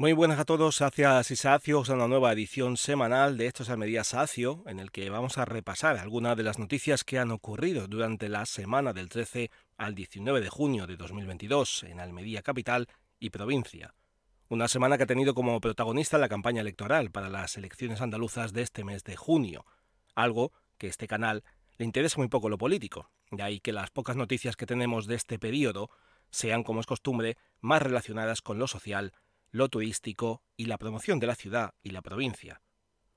Muy buenas a todos, gracias y sacios a una nueva edición semanal de Estos Almería Sacio, en el que vamos a repasar algunas de las noticias que han ocurrido durante la semana del 13 al 19 de junio de 2022 en Almería capital y provincia. Una semana que ha tenido como protagonista la campaña electoral para las elecciones andaluzas de este mes de junio, algo que este canal le interesa muy poco lo político, de ahí que las pocas noticias que tenemos de este periodo sean, como es costumbre, más relacionadas con lo social, lo turístico y la promoción de la ciudad y la provincia.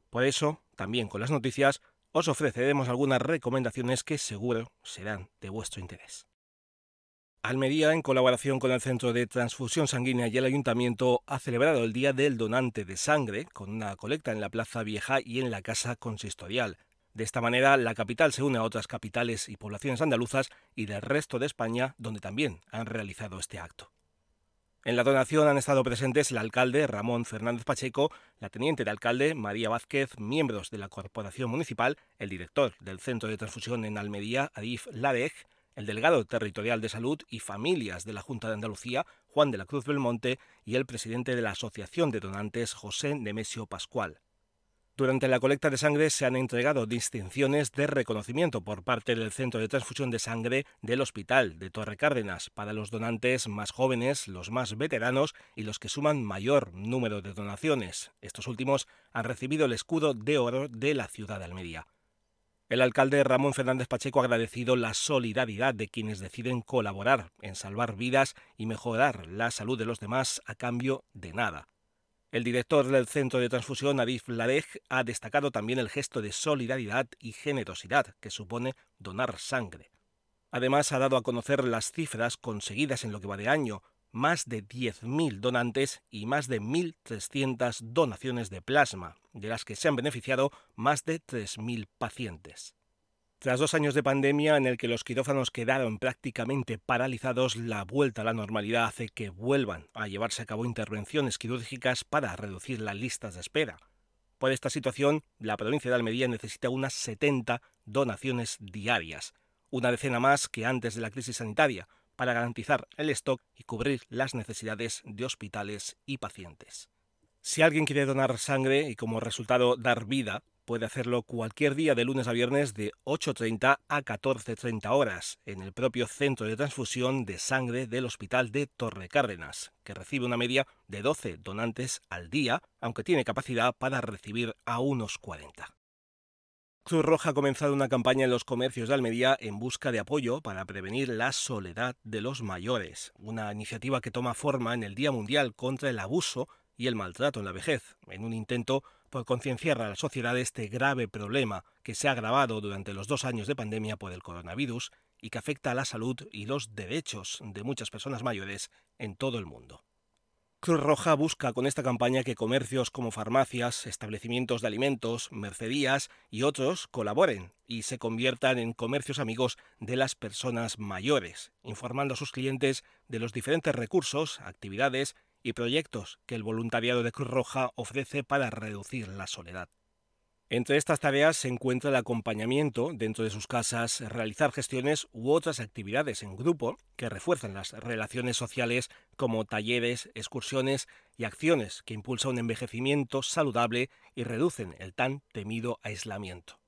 Por eso, también con las noticias, os ofreceremos algunas recomendaciones que seguro serán de vuestro interés. Almería, en colaboración con el Centro de Transfusión Sanguínea y el Ayuntamiento, ha celebrado el Día del Donante de Sangre con una colecta en la Plaza Vieja y en la Casa Consistorial. De esta manera, la capital se une a otras capitales y poblaciones andaluzas y del resto de España, donde también han realizado este acto. En la donación han estado presentes el alcalde Ramón Fernández Pacheco, la teniente de alcalde María Vázquez, miembros de la Corporación Municipal, el director del Centro de Transfusión en Almería, Adif Ladej, el delegado territorial de salud y familias de la Junta de Andalucía, Juan de la Cruz Belmonte, y el presidente de la Asociación de Donantes, José Nemesio Pascual. Durante la colecta de sangre se han entregado distinciones de reconocimiento por parte del Centro de Transfusión de Sangre del Hospital de Torre Cárdenas para los donantes más jóvenes, los más veteranos y los que suman mayor número de donaciones. Estos últimos han recibido el escudo de oro de la ciudad de Almería. El alcalde Ramón Fernández Pacheco ha agradecido la solidaridad de quienes deciden colaborar en salvar vidas y mejorar la salud de los demás a cambio de nada. El director del Centro de Transfusión, Arif Ladej, ha destacado también el gesto de solidaridad y generosidad que supone donar sangre. Además, ha dado a conocer las cifras conseguidas en lo que va de año, más de 10.000 donantes y más de 1.300 donaciones de plasma, de las que se han beneficiado más de 3.000 pacientes. Tras dos años de pandemia en el que los quirófanos quedaron prácticamente paralizados, la vuelta a la normalidad hace que vuelvan a llevarse a cabo intervenciones quirúrgicas para reducir las listas de espera. Por esta situación, la provincia de Almería necesita unas 70 donaciones diarias, una decena más que antes de la crisis sanitaria, para garantizar el stock y cubrir las necesidades de hospitales y pacientes. Si alguien quiere donar sangre y como resultado dar vida, Puede hacerlo cualquier día de lunes a viernes de 8.30 a 14.30 horas en el propio centro de transfusión de sangre del Hospital de Torre Cárdenas, que recibe una media de 12 donantes al día, aunque tiene capacidad para recibir a unos 40. Cruz Roja ha comenzado una campaña en los comercios de Almería en busca de apoyo para prevenir la soledad de los mayores, una iniciativa que toma forma en el Día Mundial contra el Abuso y el Maltrato en la Vejez, en un intento por concienciar a la sociedad este grave problema que se ha agravado durante los dos años de pandemia por el coronavirus y que afecta a la salud y los derechos de muchas personas mayores en todo el mundo. Cruz Roja busca con esta campaña que comercios como farmacias, establecimientos de alimentos, mercerías y otros colaboren y se conviertan en comercios amigos de las personas mayores, informando a sus clientes de los diferentes recursos, actividades y proyectos que el voluntariado de Cruz Roja ofrece para reducir la soledad. Entre estas tareas se encuentra el acompañamiento dentro de sus casas, realizar gestiones u otras actividades en grupo que refuerzan las relaciones sociales como talleres, excursiones y acciones que impulsan un envejecimiento saludable y reducen el tan temido aislamiento.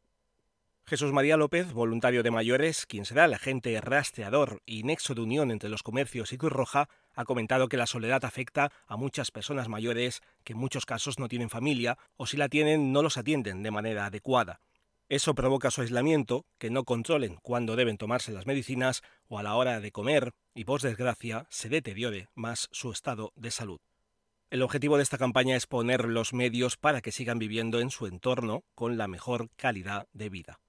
Jesús María López, voluntario de mayores, quien será el agente rastreador y nexo de unión entre los comercios y Cruz Roja, ha comentado que la soledad afecta a muchas personas mayores que en muchos casos no tienen familia o si la tienen no los atienden de manera adecuada. Eso provoca su aislamiento, que no controlen cuándo deben tomarse las medicinas o a la hora de comer y, por desgracia, se deteriore más su estado de salud. El objetivo de esta campaña es poner los medios para que sigan viviendo en su entorno con la mejor calidad de vida.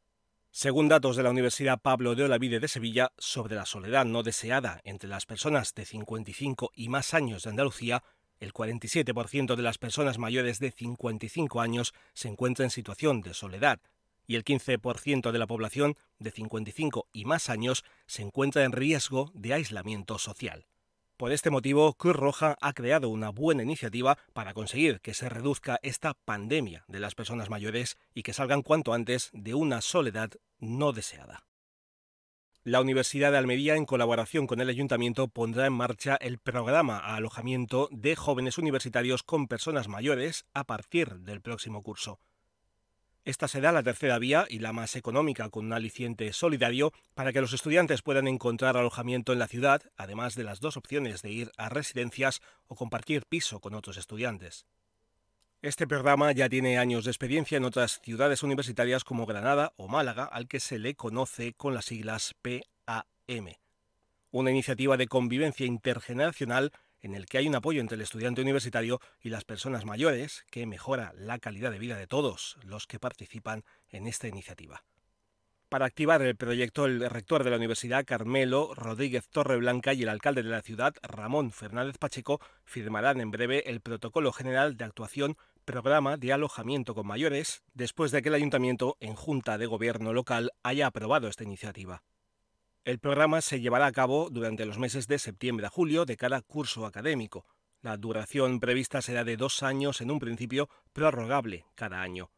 Según datos de la Universidad Pablo de Olavide de Sevilla sobre la soledad no deseada entre las personas de 55 y más años de Andalucía, el 47% de las personas mayores de 55 años se encuentra en situación de soledad y el 15% de la población de 55 y más años se encuentra en riesgo de aislamiento social. Por este motivo, Cruz Roja ha creado una buena iniciativa para conseguir que se reduzca esta pandemia de las personas mayores y que salgan cuanto antes de una soledad no deseada. La Universidad de Almería, en colaboración con el Ayuntamiento, pondrá en marcha el programa a alojamiento de jóvenes universitarios con personas mayores a partir del próximo curso. Esta será la tercera vía y la más económica con un aliciente solidario para que los estudiantes puedan encontrar alojamiento en la ciudad, además de las dos opciones de ir a residencias o compartir piso con otros estudiantes. Este programa ya tiene años de experiencia en otras ciudades universitarias como Granada o Málaga, al que se le conoce con las siglas PAM. Una iniciativa de convivencia intergeneracional en el que hay un apoyo entre el estudiante universitario y las personas mayores que mejora la calidad de vida de todos los que participan en esta iniciativa. Para activar el proyecto, el rector de la Universidad, Carmelo Rodríguez Torreblanca, y el alcalde de la ciudad, Ramón Fernández Pacheco, firmarán en breve el Protocolo General de Actuación Programa de Alojamiento con Mayores, después de que el ayuntamiento, en Junta de Gobierno local, haya aprobado esta iniciativa. El programa se llevará a cabo durante los meses de septiembre a julio de cada curso académico. La duración prevista será de dos años en un principio, prorrogable cada año.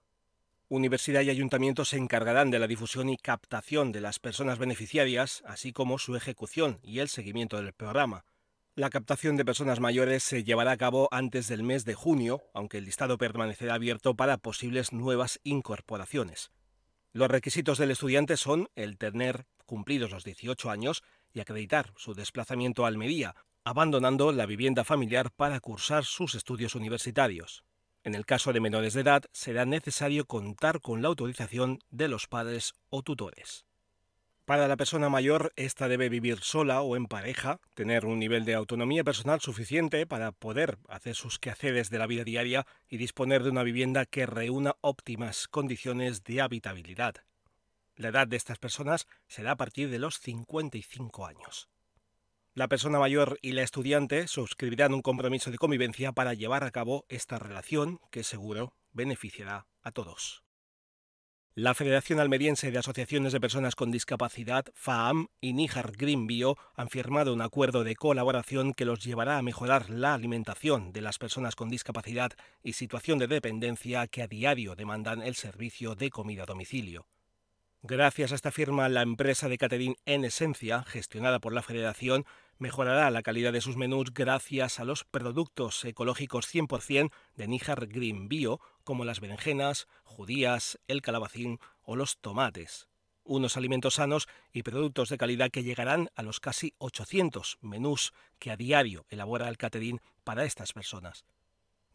Universidad y ayuntamiento se encargarán de la difusión y captación de las personas beneficiarias, así como su ejecución y el seguimiento del programa. La captación de personas mayores se llevará a cabo antes del mes de junio, aunque el listado permanecerá abierto para posibles nuevas incorporaciones. Los requisitos del estudiante son el tener cumplidos los 18 años y acreditar su desplazamiento a Almería, abandonando la vivienda familiar para cursar sus estudios universitarios. En el caso de menores de edad, será necesario contar con la autorización de los padres o tutores. Para la persona mayor, esta debe vivir sola o en pareja, tener un nivel de autonomía personal suficiente para poder hacer sus quehaceres de la vida diaria y disponer de una vivienda que reúna óptimas condiciones de habitabilidad. La edad de estas personas será a partir de los 55 años. La persona mayor y la estudiante suscribirán un compromiso de convivencia para llevar a cabo esta relación que seguro beneficiará a todos. La Federación Almeriense de Asociaciones de Personas con Discapacidad, FAAM, y Níjar Green Bio han firmado un acuerdo de colaboración que los llevará a mejorar la alimentación de las personas con discapacidad y situación de dependencia que a diario demandan el servicio de comida a domicilio. Gracias a esta firma, la empresa de catering En Esencia, gestionada por la Federación, mejorará la calidad de sus menús gracias a los productos ecológicos 100% de Níjar Green Bio, como las berenjenas, judías, el calabacín o los tomates. Unos alimentos sanos y productos de calidad que llegarán a los casi 800 menús que a diario elabora el catering para estas personas.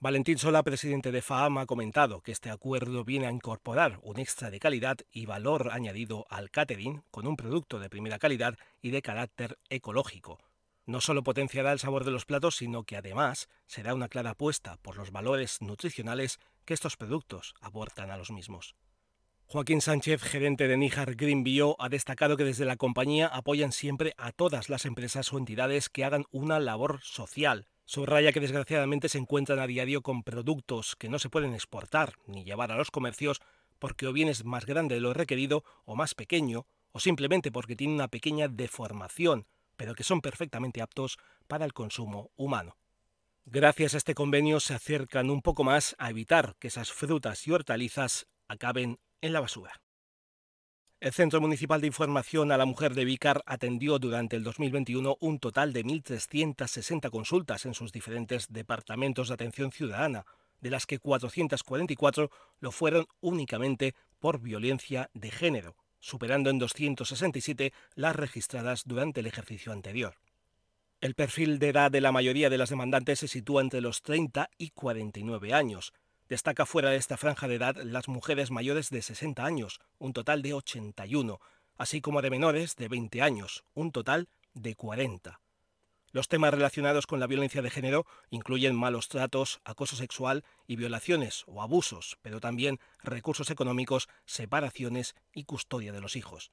Valentín Sola, presidente de FAAM, ha comentado que este acuerdo viene a incorporar un extra de calidad y valor añadido al catering con un producto de primera calidad y de carácter ecológico. No solo potenciará el sabor de los platos, sino que además será una clara apuesta por los valores nutricionales que estos productos aportan a los mismos. Joaquín Sánchez, gerente de Níjar Green Bio, ha destacado que desde la compañía apoyan siempre a todas las empresas o entidades que hagan una labor social Subraya que desgraciadamente se encuentran a diario con productos que no se pueden exportar ni llevar a los comercios porque o bien es más grande de lo requerido o más pequeño o simplemente porque tiene una pequeña deformación, pero que son perfectamente aptos para el consumo humano. Gracias a este convenio se acercan un poco más a evitar que esas frutas y hortalizas acaben en la basura. El Centro Municipal de Información a la Mujer de Vícar atendió durante el 2021 un total de 1.360 consultas en sus diferentes departamentos de atención ciudadana, de las que 444 lo fueron únicamente por violencia de género, superando en 267 las registradas durante el ejercicio anterior. El perfil de edad de la mayoría de las demandantes se sitúa entre los 30 y 49 años, Destaca fuera de esta franja de edad las mujeres mayores de 60 años, un total de 81, así como de menores de 20 años, un total de 40. Los temas relacionados con la violencia de género incluyen malos tratos, acoso sexual y violaciones o abusos, pero también recursos económicos, separaciones y custodia de los hijos.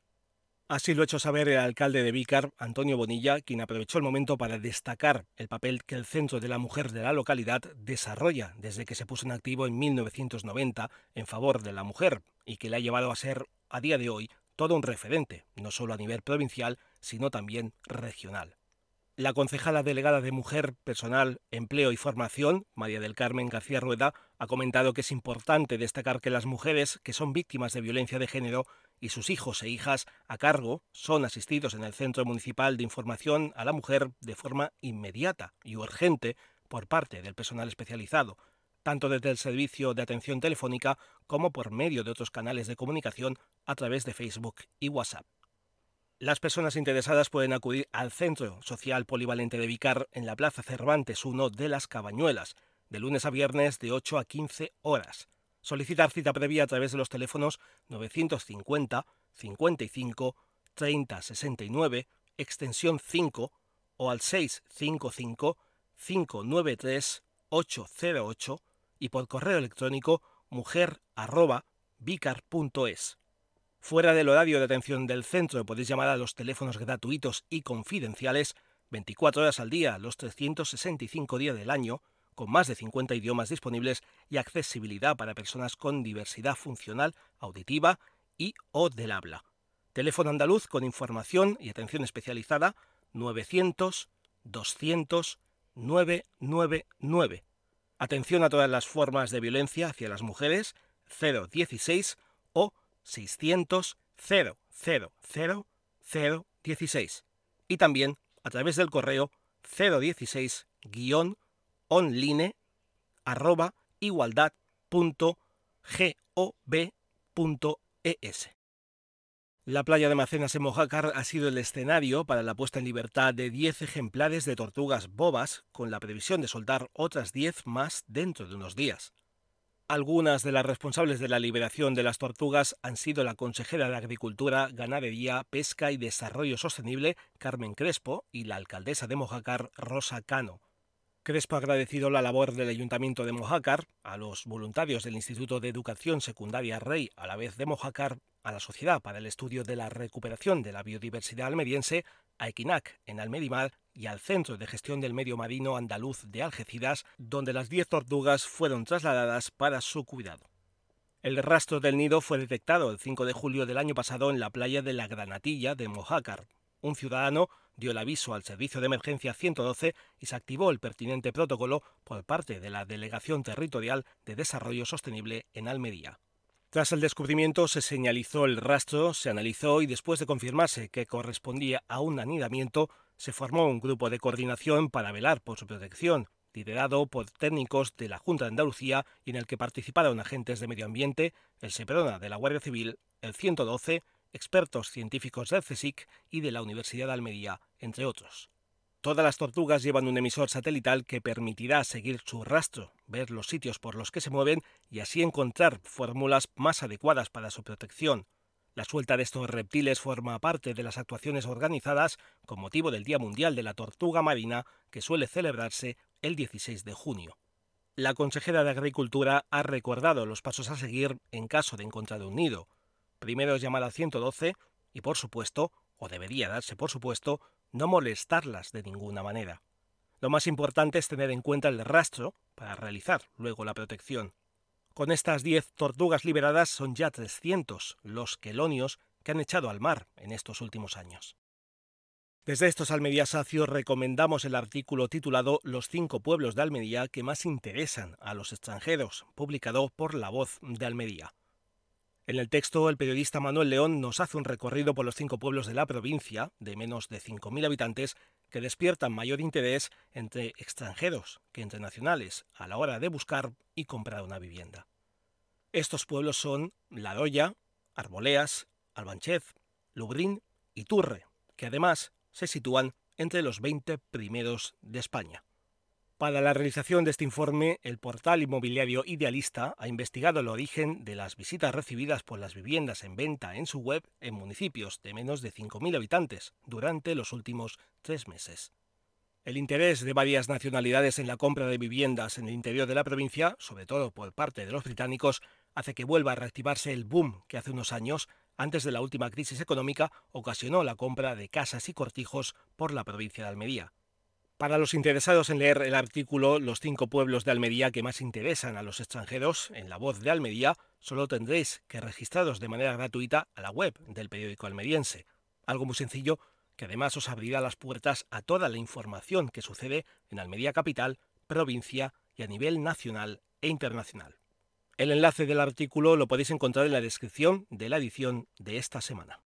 Así lo ha hecho saber el alcalde de Vícar, Antonio Bonilla, quien aprovechó el momento para destacar el papel que el Centro de la Mujer de la localidad desarrolla desde que se puso en activo en 1990 en favor de la mujer y que le ha llevado a ser, a día de hoy, todo un referente, no solo a nivel provincial, sino también regional. La concejala delegada de Mujer, Personal, Empleo y Formación, María del Carmen García Rueda, ha comentado que es importante destacar que las mujeres que son víctimas de violencia de género y sus hijos e hijas a cargo son asistidos en el Centro Municipal de Información a la Mujer de forma inmediata y urgente por parte del personal especializado, tanto desde el servicio de atención telefónica como por medio de otros canales de comunicación a través de Facebook y WhatsApp. Las personas interesadas pueden acudir al Centro Social Polivalente de Vicar en la Plaza Cervantes 1 de las Cabañuelas, de lunes a viernes de 8 a 15 horas. Solicitar cita previa a través de los teléfonos 950 55 30 69, extensión 5 o al 655 593 808 y por correo electrónico mujer@vicar.es. Fuera del horario de atención del centro podéis llamar a los teléfonos gratuitos y confidenciales 24 horas al día, los 365 días del año, con más de 50 idiomas disponibles y accesibilidad para personas con diversidad funcional, auditiva y o del habla. Teléfono andaluz con información y atención especializada 900 200 999. Atención a todas las formas de violencia hacia las mujeres 016 o 600 000 016 y también a través del correo 016-online arroba igualdad.gov.es. La playa de Macenas en Mojácar ha sido el escenario para la puesta en libertad de 10 ejemplares de tortugas bobas, con la previsión de soltar otras 10 más dentro de unos días. Algunas de las responsables de la liberación de las tortugas han sido la consejera de Agricultura, Ganadería, Pesca y Desarrollo Sostenible, Carmen Crespo, y la alcaldesa de Mojácar, Rosa Cano. Crespo ha agradecido la labor del Ayuntamiento de Mojácar, a los voluntarios del Instituto de Educación Secundaria Rey, a la vez de Mojácar, a la Sociedad para el Estudio de la Recuperación de la Biodiversidad Almeriense, a Equinac en Almedimar y al Centro de Gestión del Medio Marino Andaluz de Algeciras, donde las 10 tortugas fueron trasladadas para su cuidado. El rastro del nido fue detectado el 5 de julio del año pasado en la playa de la Granatilla de Mojácar. Un ciudadano dio el aviso al Servicio de Emergencia 112 y se activó el pertinente protocolo por parte de la Delegación Territorial de Desarrollo Sostenible en Almería. Tras el descubrimiento se señalizó el rastro, se analizó y después de confirmarse que correspondía a un anidamiento, se formó un grupo de coordinación para velar por su protección, liderado por técnicos de la Junta de Andalucía y en el que participaron agentes de medio ambiente, el SEPRONA de la Guardia Civil, el 112, expertos científicos del CSIC y de la Universidad de Almería, entre otros. Todas las tortugas llevan un emisor satelital que permitirá seguir su rastro, ver los sitios por los que se mueven y así encontrar fórmulas más adecuadas para su protección. La suelta de estos reptiles forma parte de las actuaciones organizadas con motivo del Día Mundial de la Tortuga Marina, que suele celebrarse el 16 de junio. La consejera de Agricultura ha recordado los pasos a seguir en caso de encontrar un nido. Primero es llamar al 112 y, por supuesto, o debería darse por supuesto, no molestarlas de ninguna manera. Lo más importante es tener en cuenta el rastro para realizar luego la protección. Con estas 10 tortugas liberadas son ya 300 los quelonios que han echado al mar en estos últimos años. Desde estos Almería Sacio recomendamos el artículo titulado Los cinco pueblos de Almería que más interesan a los extranjeros, publicado por La Voz de Almería. En el texto, el periodista Manuel León nos hace un recorrido por los cinco pueblos de la provincia, de menos de 5.000 habitantes, que despiertan mayor interés entre extranjeros que entre nacionales a la hora de buscar y comprar una vivienda. Estos pueblos son Ladoya, Arboleas, Albanchez, Lubrín y Turre, que además se sitúan entre los 20 primeros de España. Para la realización de este informe, el portal inmobiliario Idealista ha investigado el origen de las visitas recibidas por las viviendas en venta en su web en municipios de menos de 5.000 habitantes durante los últimos tres meses. El interés de varias nacionalidades en la compra de viviendas en el interior de la provincia, sobre todo por parte de los británicos, hace que vuelva a reactivarse el boom que hace unos años, antes de la última crisis económica, ocasionó la compra de casas y cortijos por la provincia de Almería. Para los interesados en leer el artículo Los cinco pueblos de Almería que más interesan a los extranjeros, en la voz de Almería, solo tendréis que registraros de manera gratuita a la web del periódico almeriense. Algo muy sencillo que además os abrirá las puertas a toda la información que sucede en Almería Capital, provincia y a nivel nacional e internacional. El enlace del artículo lo podéis encontrar en la descripción de la edición de esta semana.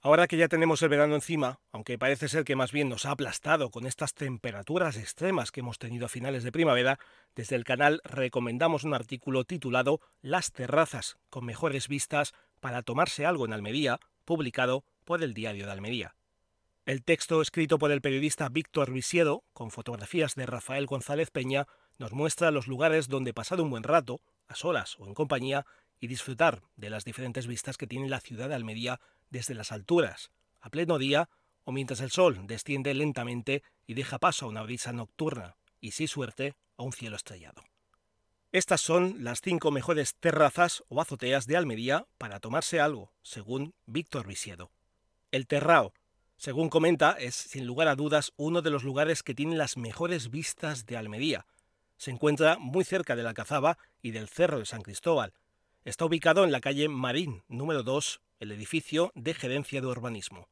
Ahora que ya tenemos el verano encima, aunque parece ser que más bien nos ha aplastado con estas temperaturas extremas que hemos tenido a finales de primavera, desde el canal recomendamos un artículo titulado Las terrazas con mejores vistas para tomarse algo en Almería, publicado por el Diario de Almería. El texto escrito por el periodista Víctor Visiedo, con fotografías de Rafael González Peña, nos muestra los lugares donde pasar un buen rato, a solas o en compañía, y disfrutar de las diferentes vistas que tiene la ciudad de Almería desde las alturas, a pleno día o mientras el sol desciende lentamente y deja paso a una brisa nocturna y, si suerte, a un cielo estrellado. Estas son las cinco mejores terrazas o azoteas de Almería para tomarse algo, según Víctor Visiedo. El Terrao, según comenta, es sin lugar a dudas uno de los lugares que tiene las mejores vistas de Almería. Se encuentra muy cerca de la Cazaba y del Cerro de San Cristóbal. Está ubicado en la calle Marín, número 2, el edificio de gerencia de urbanismo.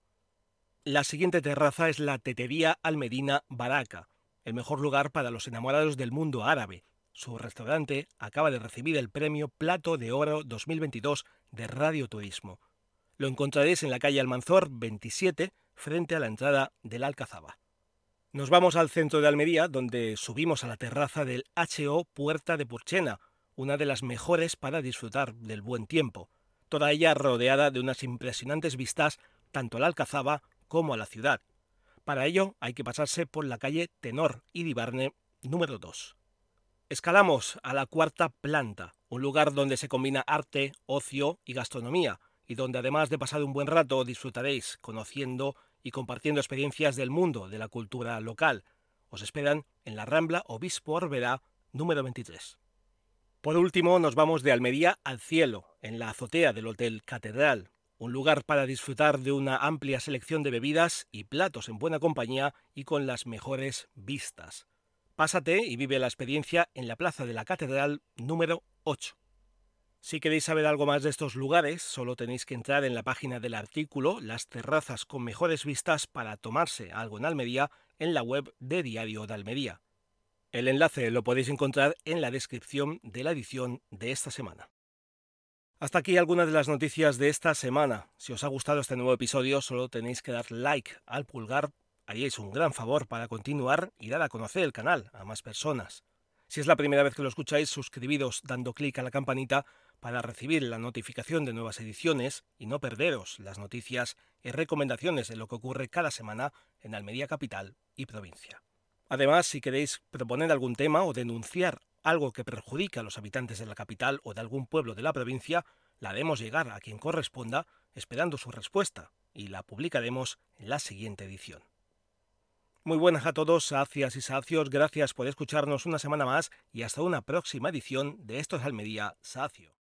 La siguiente terraza es la Tetería Almedina Baraca, el mejor lugar para los enamorados del mundo árabe. Su restaurante acaba de recibir el premio Plato de Oro 2022 de Radio Turismo. Lo encontraréis en la calle Almanzor 27, frente a la entrada del Alcazaba. Nos vamos al centro de Almería, donde subimos a la terraza del HO Puerta de Purchena, una de las mejores para disfrutar del buen tiempo toda ella rodeada de unas impresionantes vistas tanto al Alcazaba como a la ciudad. Para ello hay que pasarse por la calle Tenor y Dibarne número 2. Escalamos a la cuarta planta, un lugar donde se combina arte, ocio y gastronomía, y donde además de pasar un buen rato disfrutaréis conociendo y compartiendo experiencias del mundo de la cultura local. Os esperan en la Rambla Obispo Orbera número 23. Por último, nos vamos de Almería al cielo, en la azotea del Hotel Catedral, un lugar para disfrutar de una amplia selección de bebidas y platos en buena compañía y con las mejores vistas. Pásate y vive la experiencia en la Plaza de la Catedral número 8. Si queréis saber algo más de estos lugares, solo tenéis que entrar en la página del artículo Las terrazas con mejores vistas para tomarse algo en Almería en la web de Diario de Almería. El enlace lo podéis encontrar en la descripción de la edición de esta semana. Hasta aquí algunas de las noticias de esta semana. Si os ha gustado este nuevo episodio, solo tenéis que dar like al pulgar, haríais un gran favor para continuar y dar a conocer el canal a más personas. Si es la primera vez que lo escucháis, suscribiros dando clic a la campanita para recibir la notificación de nuevas ediciones y no perderos las noticias y recomendaciones de lo que ocurre cada semana en Almería Capital y provincia. Además, si queréis proponer algún tema o denunciar algo que perjudica a los habitantes de la capital o de algún pueblo de la provincia, la haremos llegar a quien corresponda esperando su respuesta y la publicaremos en la siguiente edición. Muy buenas a todos, sacias y sacios, gracias por escucharnos una semana más y hasta una próxima edición de Esto es Almería Sacio.